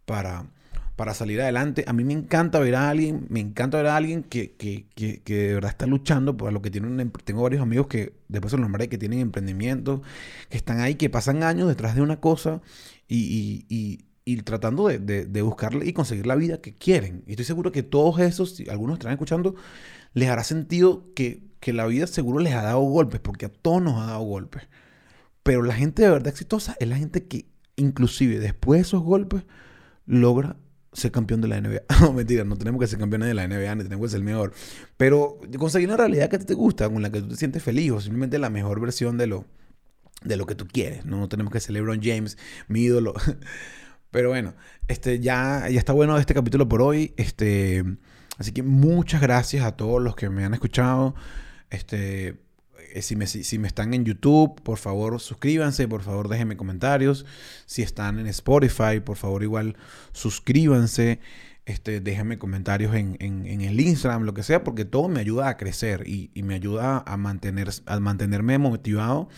para, para salir adelante. A mí me encanta ver a alguien, me encanta ver a alguien que, que, que, de verdad está luchando por lo que tiene un... Tengo varios amigos que después se los nombraré, que tienen emprendimientos, que están ahí, que pasan años detrás de una cosa y, y, y, tratando de, de, de, buscarle y conseguir la vida que quieren. Y estoy seguro que todos esos, si algunos están escuchando, les hará sentido que, que la vida seguro les ha dado golpes, porque a todos nos ha dado golpes. Pero la gente de verdad exitosa es la gente que inclusive después de esos golpes logra ser campeón de la NBA. no, mentira, no tenemos que ser campeones de la NBA, ni tenemos que ser el mejor. Pero conseguir una realidad que te gusta, con la que tú te sientes feliz, o simplemente la mejor versión de lo, de lo que tú quieres. No, tenemos que ser LeBron James, mi ídolo. Pero bueno, este, ya, ya está bueno este capítulo por hoy. Este, así que muchas gracias a todos los que me han escuchado. Este, si me, si me, están en YouTube, por favor suscríbanse, por favor déjenme comentarios. Si están en Spotify, por favor igual suscríbanse. Este, déjenme comentarios en, en, el Instagram, lo que sea, porque todo me ayuda a crecer y, y me ayuda a, mantener, a mantenerme motivado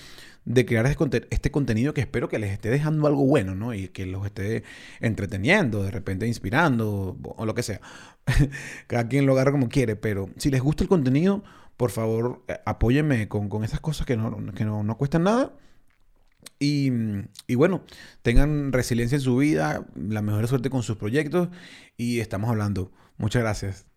de crear este, este, contenido que espero que les esté dejando algo bueno, ¿no? Y que los esté entreteniendo, de repente inspirando o, o lo que sea. Cada quien lo agarra como quiere, pero si les gusta el contenido, por favor, eh, apóyenme con, con esas cosas que, no, que no, no cuestan nada. Y, y, bueno, tengan resiliencia en su vida, la mejor suerte con sus proyectos y estamos hablando. Muchas gracias.